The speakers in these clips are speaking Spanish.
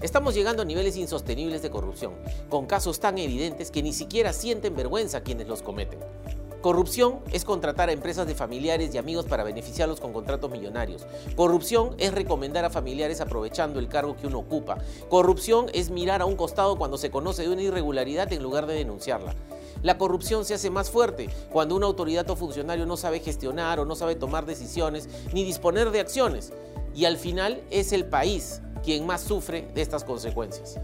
Estamos llegando a niveles insostenibles de corrupción, con casos tan evidentes que ni siquiera sienten vergüenza quienes los cometen. Corrupción es contratar a empresas de familiares y amigos para beneficiarlos con contratos millonarios. Corrupción es recomendar a familiares aprovechando el cargo que uno ocupa. Corrupción es mirar a un costado cuando se conoce de una irregularidad en lugar de denunciarla. La corrupción se hace más fuerte cuando un autoridad o funcionario no sabe gestionar o no sabe tomar decisiones ni disponer de acciones. Y al final es el país quien más sufre de estas consecuencias.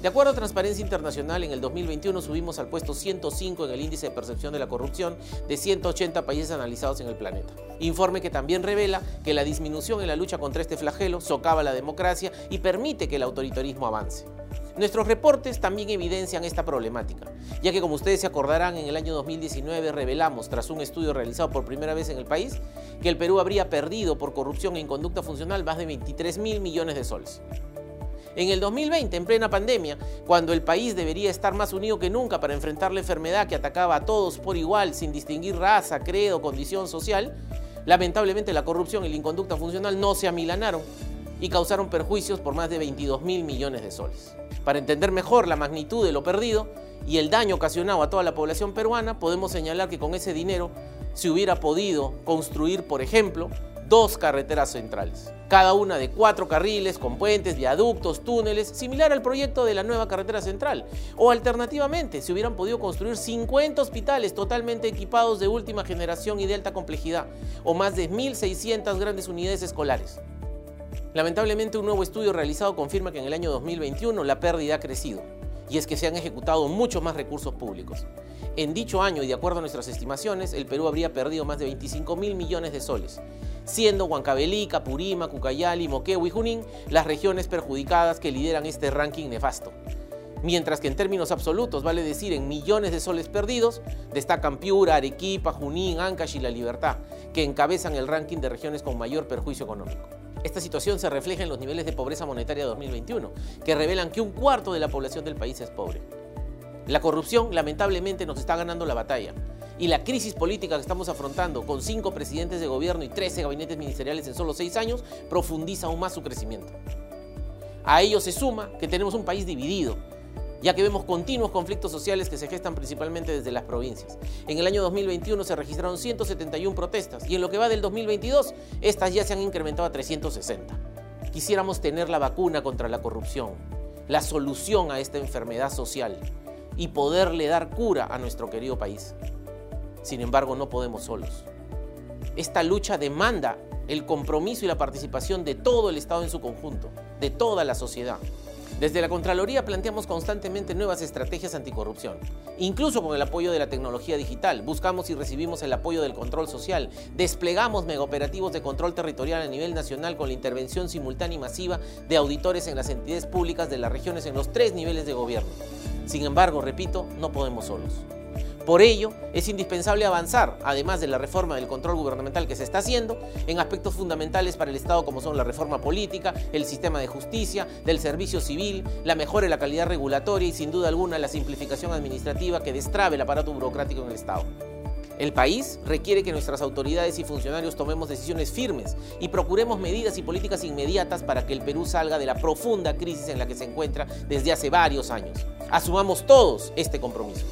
De acuerdo a Transparencia Internacional, en el 2021 subimos al puesto 105 en el índice de percepción de la corrupción de 180 países analizados en el planeta. Informe que también revela que la disminución en la lucha contra este flagelo socava la democracia y permite que el autoritarismo avance. Nuestros reportes también evidencian esta problemática, ya que como ustedes se acordarán, en el año 2019 revelamos, tras un estudio realizado por primera vez en el país, que el Perú habría perdido por corrupción e inconducta funcional más de 23 mil millones de soles. En el 2020, en plena pandemia, cuando el país debería estar más unido que nunca para enfrentar la enfermedad que atacaba a todos por igual, sin distinguir raza, credo, condición social, lamentablemente la corrupción y la inconducta funcional no se amilanaron y causaron perjuicios por más de 22 mil millones de soles. Para entender mejor la magnitud de lo perdido y el daño ocasionado a toda la población peruana, podemos señalar que con ese dinero se hubiera podido construir, por ejemplo, dos carreteras centrales, cada una de cuatro carriles con puentes, viaductos, túneles, similar al proyecto de la nueva carretera central. O alternativamente, se hubieran podido construir 50 hospitales totalmente equipados de última generación y de alta complejidad, o más de 1.600 grandes unidades escolares. Lamentablemente un nuevo estudio realizado confirma que en el año 2021 la pérdida ha crecido y es que se han ejecutado muchos más recursos públicos. En dicho año, y de acuerdo a nuestras estimaciones, el Perú habría perdido más de 25 mil millones de soles, siendo Huancabelí, Capurima, Cucayali, Moquegua y Junín las regiones perjudicadas que lideran este ranking nefasto. Mientras que en términos absolutos, vale decir en millones de soles perdidos, destacan Piura, Arequipa, Junín, Ancash y La Libertad, que encabezan el ranking de regiones con mayor perjuicio económico. Esta situación se refleja en los niveles de pobreza monetaria 2021, que revelan que un cuarto de la población del país es pobre. La corrupción lamentablemente nos está ganando la batalla y la crisis política que estamos afrontando con cinco presidentes de gobierno y 13 gabinetes ministeriales en solo seis años profundiza aún más su crecimiento. A ello se suma que tenemos un país dividido, ya que vemos continuos conflictos sociales que se gestan principalmente desde las provincias. En el año 2021 se registraron 171 protestas y en lo que va del 2022, estas ya se han incrementado a 360. Quisiéramos tener la vacuna contra la corrupción, la solución a esta enfermedad social y poderle dar cura a nuestro querido país. Sin embargo, no podemos solos. Esta lucha demanda el compromiso y la participación de todo el Estado en su conjunto, de toda la sociedad. Desde la Contraloría planteamos constantemente nuevas estrategias anticorrupción. Incluso con el apoyo de la tecnología digital, buscamos y recibimos el apoyo del control social, desplegamos megaoperativos de control territorial a nivel nacional con la intervención simultánea y masiva de auditores en las entidades públicas de las regiones en los tres niveles de gobierno. Sin embargo, repito, no podemos solos. Por ello, es indispensable avanzar, además de la reforma del control gubernamental que se está haciendo, en aspectos fundamentales para el Estado como son la reforma política, el sistema de justicia, del servicio civil, la mejora de la calidad regulatoria y sin duda alguna la simplificación administrativa que destrabe el aparato burocrático en el Estado. El país requiere que nuestras autoridades y funcionarios tomemos decisiones firmes y procuremos medidas y políticas inmediatas para que el Perú salga de la profunda crisis en la que se encuentra desde hace varios años. Asumamos todos este compromiso.